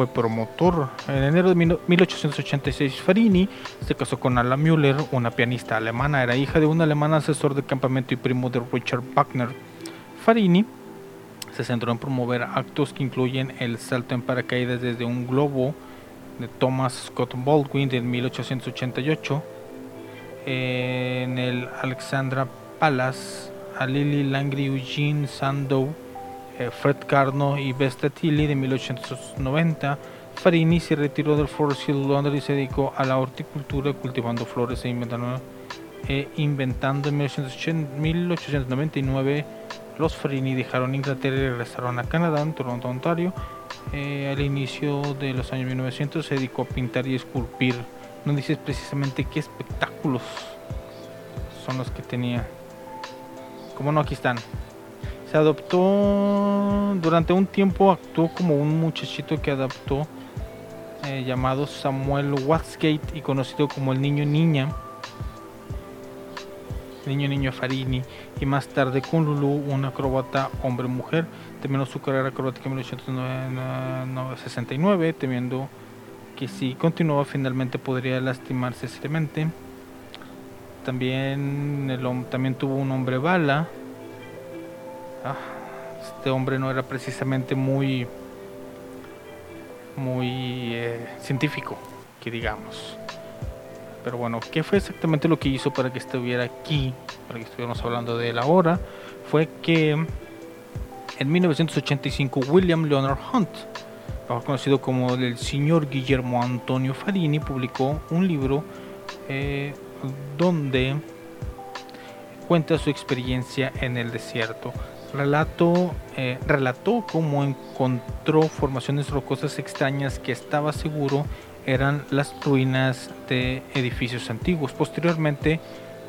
Fue promotor. En enero de 1886, Farini se casó con Ala Müller, una pianista alemana. Era hija de un alemán asesor de campamento y primo de Richard Wagner. Farini Se centró en promover actos que incluyen el salto en paracaídas desde un globo de Thomas Scott Baldwin de 1888 en el Alexandra Palace a Lily Langley, Eugene Sandow, Fred Carno y Vesta Tilly de 1890. Farini se retiró del Forest Hill, Londres y se dedicó a la horticultura cultivando flores e inventando, e inventando en 1880 1899 los Farini dejaron Inglaterra y regresaron a Canadá, en Toronto, Ontario. Eh, al inicio de los años 1900 se dedicó a pintar y esculpir. No dices precisamente qué espectáculos son los que tenía. Como no, aquí están. Se adoptó, durante un tiempo actuó como un muchachito que adaptó eh, llamado Samuel Watsgate y conocido como el niño niña. Niño Niño Farini y más tarde con Lulu, una acróbata hombre-mujer. Terminó su carrera acrobática en 1969, temiendo que si continuaba finalmente podría lastimarse seriamente. También, el, también tuvo un hombre bala. Ah, este hombre no era precisamente muy, muy eh, científico, que digamos. Pero bueno, ¿qué fue exactamente lo que hizo para que estuviera aquí? Para que estuviéramos hablando de él ahora. Fue que en 1985 William Leonard Hunt, mejor conocido como el señor Guillermo Antonio Farini, publicó un libro eh, donde cuenta su experiencia en el desierto. Relato, eh, relató cómo encontró formaciones rocosas extrañas que estaba seguro eran las ruinas de edificios antiguos. Posteriormente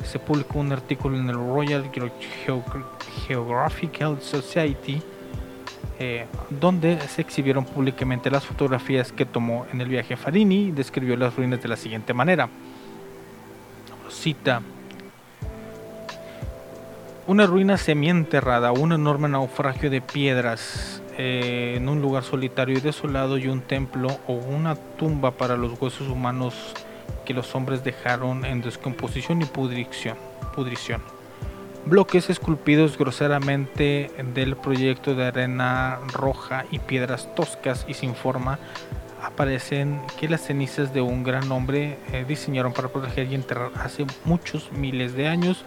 se publicó un artículo en el Royal Geo- Geographical Society eh, donde se exhibieron públicamente las fotografías que tomó en el viaje Farini y describió las ruinas de la siguiente manera. Cita. Una ruina semienterrada, un enorme naufragio de piedras eh, en un lugar solitario y desolado y un templo o una tumba para los huesos humanos que los hombres dejaron en descomposición y pudrición. pudrición. Bloques esculpidos groseramente del proyecto de arena roja y piedras toscas y sin forma aparecen que las cenizas de un gran hombre eh, diseñaron para proteger y enterrar hace muchos miles de años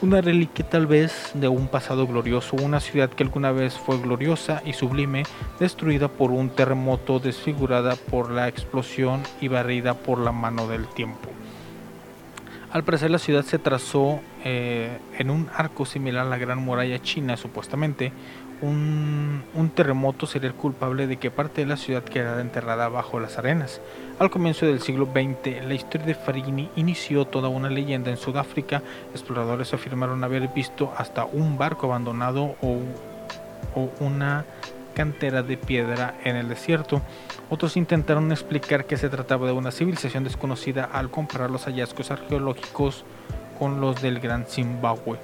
una reliquia tal vez de un pasado glorioso, una ciudad que alguna vez fue gloriosa y sublime, destruida por un terremoto, desfigurada por la explosión y barrida por la mano del tiempo. Al parecer la ciudad se trazó eh, en un arco similar a la Gran Muralla China, supuestamente. Un, terremoto sería el culpable de que parte de la ciudad quedara enterrada bajo las arenas. Al comienzo del siglo XX, la historia de Farini inició toda una leyenda en Sudáfrica. Exploradores afirmaron haber visto hasta un barco abandonado o, o una cantera de piedra en el desierto. Otros intentaron explicar que se trataba de una civilización desconocida al comparar los hallazgos arqueológicos con los del Gran Zimbabue.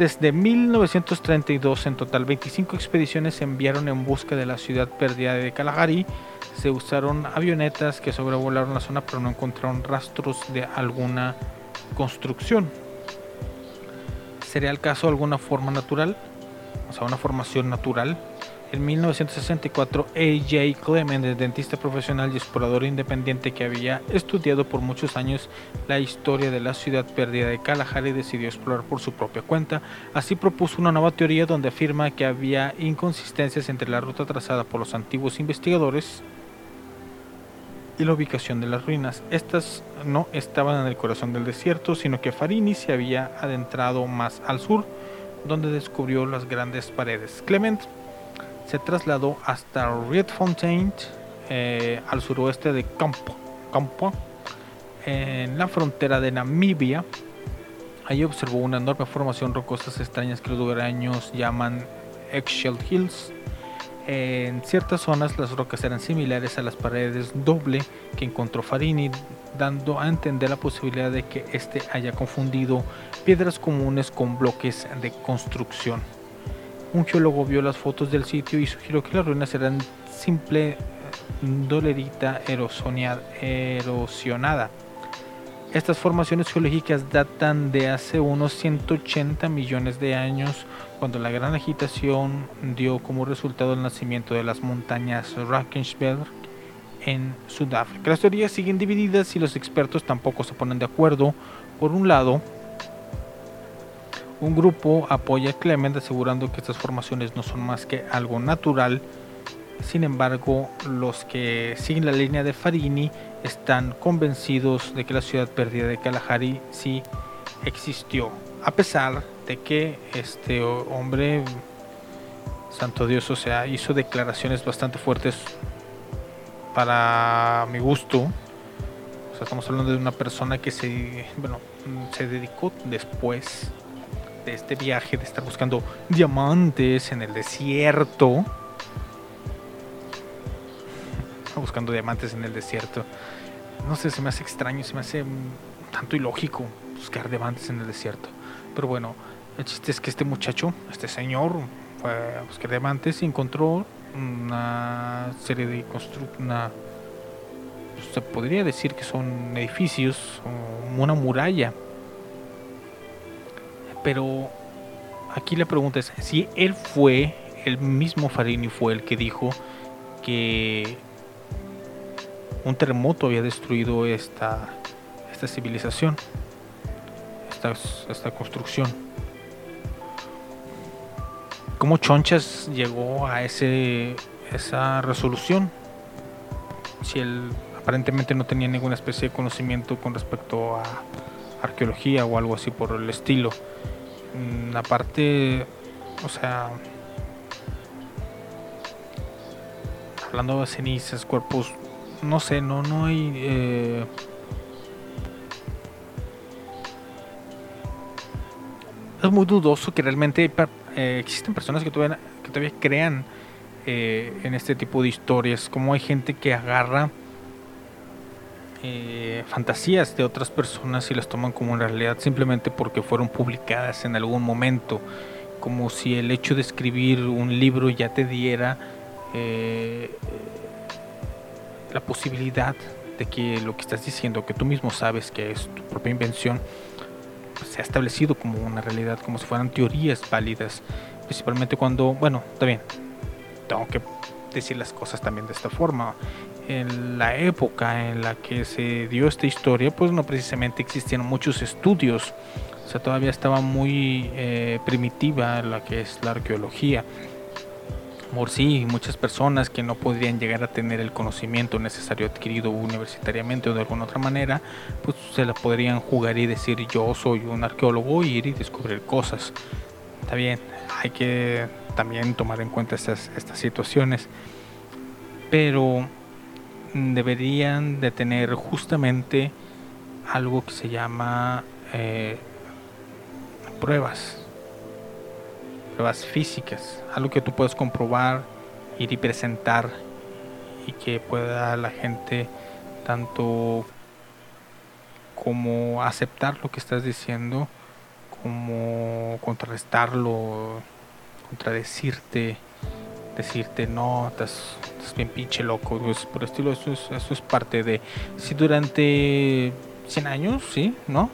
Desde 1932, en total 25 expediciones se enviaron en busca de la ciudad perdida de Kalahari. Se usaron avionetas que sobrevolaron la zona pero no encontraron rastros de alguna construcción. ¿Sería el caso alguna forma natural? O sea, una formación natural. En 1964, A.J. Clement, el dentista profesional y explorador independiente que había estudiado por muchos años la historia de la ciudad perdida de Kalahari, decidió explorar por su propia cuenta. Así propuso una nueva teoría donde afirma que había inconsistencias entre la ruta trazada por los antiguos investigadores y la ubicación de las ruinas. Estas no estaban en el corazón del desierto, sino que Farini se había adentrado más al sur, donde descubrió las grandes paredes. Clement se trasladó hasta Rietfontein, eh, al suroeste de Campo, Campo, en la frontera de Namibia. Allí observó una enorme formación rocosas extrañas que los lugareños llaman Eggshell Hills. En ciertas zonas las rocas eran similares a las paredes doble que encontró Farini, dando a entender la posibilidad de que éste haya confundido piedras comunes con bloques de construcción. Un geólogo vio las fotos del sitio y sugirió que las ruinas eran simple dolerita erosionada. Estas formaciones geológicas datan de hace unos 180 millones de años, cuando la gran agitación dio como resultado el nacimiento de las montañas Rakensberg en Sudáfrica. Las teorías siguen divididas y los expertos tampoco se ponen de acuerdo. Por un lado, un grupo apoya a Clement asegurando que estas formaciones no son más que algo natural. Sin embargo, los que siguen la línea de Farini están convencidos de que la ciudad perdida de Kalahari sí existió, a pesar de que este hombre, santo Dios, o sea, hizo declaraciones bastante fuertes para mi gusto. Estamos hablando de una persona que se, bueno, se dedicó después de este viaje de estar buscando diamantes en el desierto buscando diamantes en el desierto. No sé, se me hace extraño, se me hace tanto ilógico buscar diamantes en el desierto. Pero bueno, el chiste es que este muchacho, este señor, fue a buscar diamantes y encontró una serie de construcciones. Se podría decir que son edificios, una muralla. Pero aquí la pregunta es si él fue, el mismo Farini fue el que dijo que un terremoto había destruido esta, esta civilización, esta, esta construcción. ¿Cómo Chonchas llegó a ese, esa resolución? Si él aparentemente no tenía ninguna especie de conocimiento con respecto a arqueología o algo así por el estilo. Mm, aparte, o sea, hablando de cenizas, cuerpos no sé, no, no hay... Eh, es muy dudoso que realmente eh, existen personas que todavía, que todavía crean eh, en este tipo de historias, como hay gente que agarra fantasías de otras personas y las toman como en realidad simplemente porque fueron publicadas en algún momento, como si el hecho de escribir un libro ya te diera la posibilidad de que lo que estás diciendo, que tú mismo sabes que es tu propia invención, se ha establecido como una realidad, como si fueran teorías válidas, principalmente cuando, bueno, está bien, tengo que decir las cosas también de esta forma. En la época en la que se dio esta historia, pues no precisamente existían muchos estudios, o sea, todavía estaba muy eh, primitiva la que es la arqueología. Por sí, muchas personas que no podrían llegar a tener el conocimiento necesario adquirido universitariamente o de alguna otra manera, pues se la podrían jugar y decir yo soy un arqueólogo y ir y descubrir cosas. Está bien, hay que también tomar en cuenta estas, estas situaciones, pero deberían de tener justamente algo que se llama eh, pruebas pruebas físicas, algo que tú puedes comprobar, ir y presentar y que pueda la gente tanto como aceptar lo que estás diciendo, como contrarrestarlo, contradecirte, decirte no, estás, bien pinche loco, pues, por estilo, eso es, eso es parte de, si durante 100 años, sí, ¿no?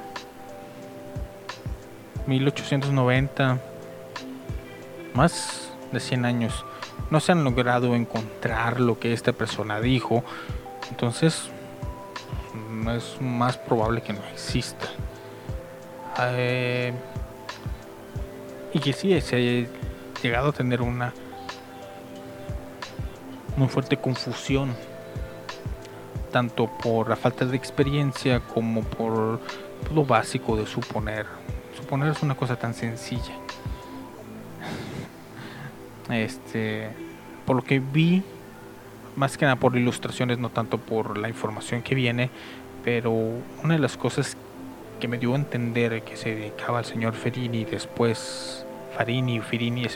1890 más de 100 años no se han logrado encontrar lo que esta persona dijo, entonces es más probable que no exista. Eh, y que sí se haya llegado a tener una muy fuerte confusión, tanto por la falta de experiencia como por lo básico de suponer. Suponer es una cosa tan sencilla. Este, por lo que vi, más que nada por ilustraciones, no tanto por la información que viene, pero una de las cosas que me dio a entender que se dedicaba al señor Ferini después, Farini, Ferini,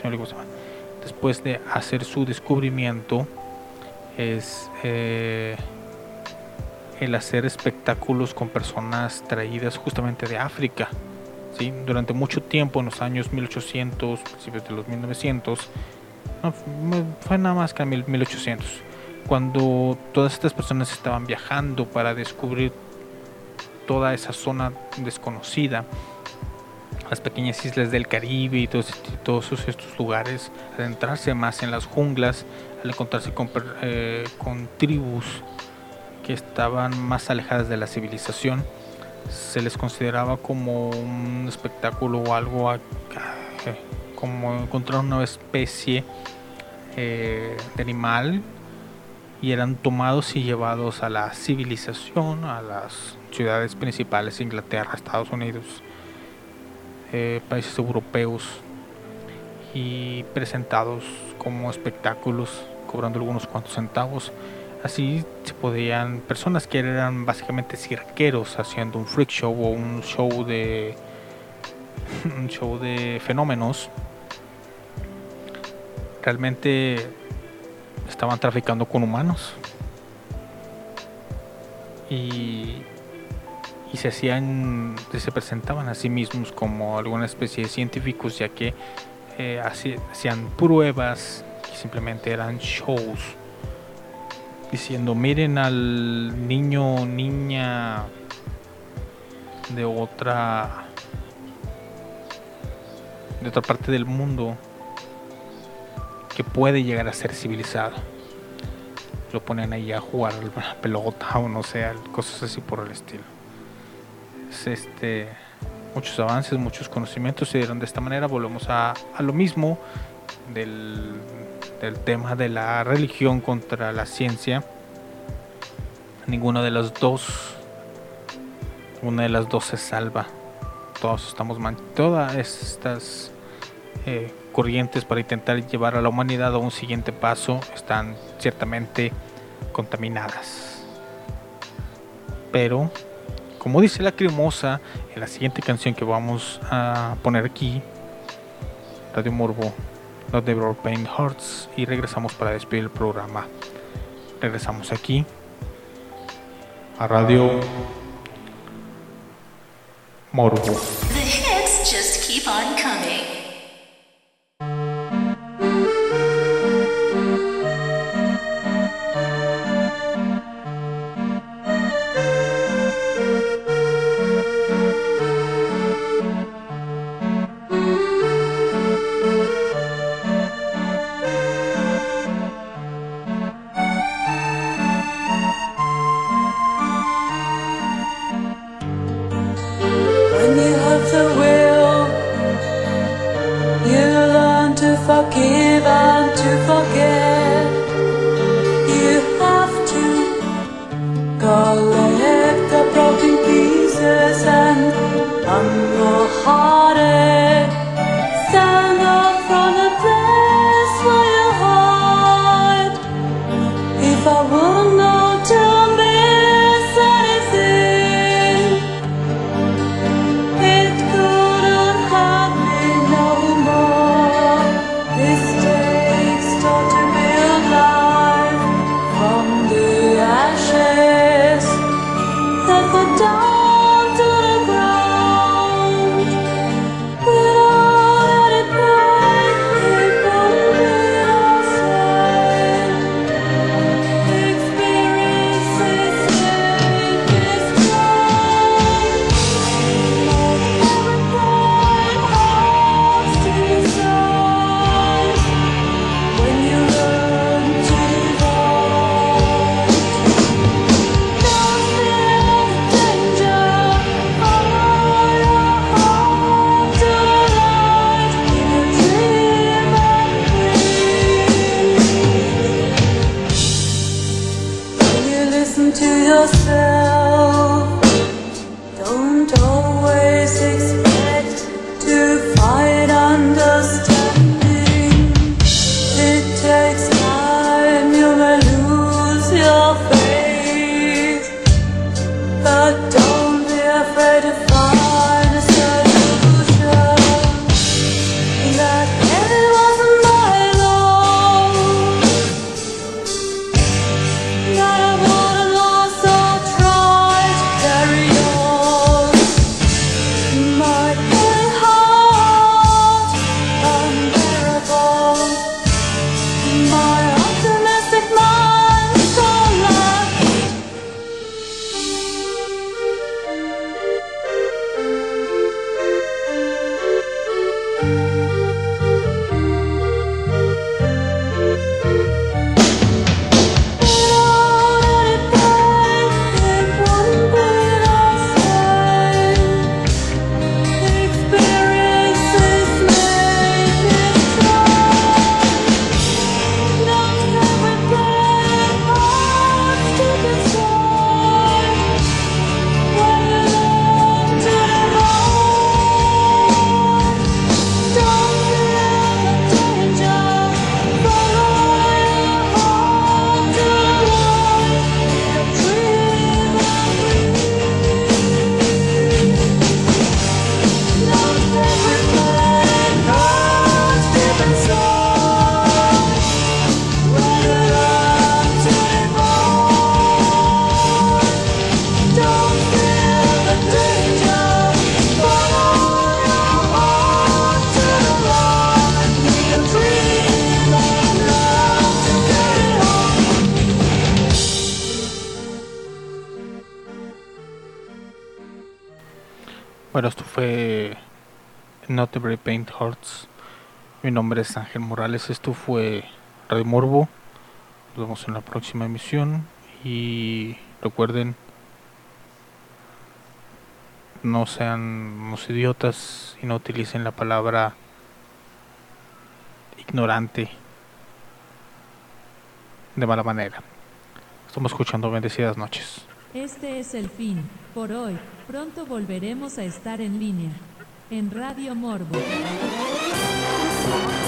después de hacer su descubrimiento, es eh, el hacer espectáculos con personas traídas justamente de África. ¿sí? Durante mucho tiempo, en los años 1800, principios de los 1900, no, fue nada más que en 1800, cuando todas estas personas estaban viajando para descubrir toda esa zona desconocida, las pequeñas islas del Caribe y todos, todos estos lugares, adentrarse más en las junglas, al encontrarse con, eh, tribus que estaban más alejadas de la civilización, se les consideraba como un espectáculo o algo a- como encontrar una nueva especie eh, de animal y eran tomados y llevados a la civilización, a las ciudades principales, Inglaterra, Estados Unidos, eh, países europeos y presentados como espectáculos, cobrando algunos cuantos centavos. Así se podían, personas que eran básicamente cirqueros haciendo un freak show o un show de un show de fenómenos, realmente estaban traficando con humanos y, y se hacían se presentaban a sí mismos como alguna especie de científicos ya que eh, hacían pruebas simplemente eran shows diciendo miren al niño niña de otra de otra parte del mundo que puede llegar a ser civilizado. Lo ponen ahí a jugar la pelota o no sé, cosas así por el estilo. Es este, muchos avances, muchos conocimientos se dieron de esta manera. Volvemos a lo mismo del, del tema de la religión contra la ciencia. Ninguna de las dos, una de las dos se salva. Todos estamos man todas estas eh, corrientes para intentar llevar a la humanidad a un siguiente paso están ciertamente contaminadas. Pero, como dice la cremosa en la siguiente canción que vamos a poner aquí, Radio Morbo, Not Broad Pain Hearts, y regresamos para despedir el programa. Regresamos aquí a Radio Morbo. Mi nombre es Ángel Morales. Esto fue Radio Morbo. Nos vemos en la próxima emisión. Y recuerden, no sean unos idiotas y no utilicen la palabra ignorante de mala manera. Estamos escuchando bendecidas noches. Este es el fin, por hoy. Pronto volveremos a estar en línea. En Radio Morbo. Thank you.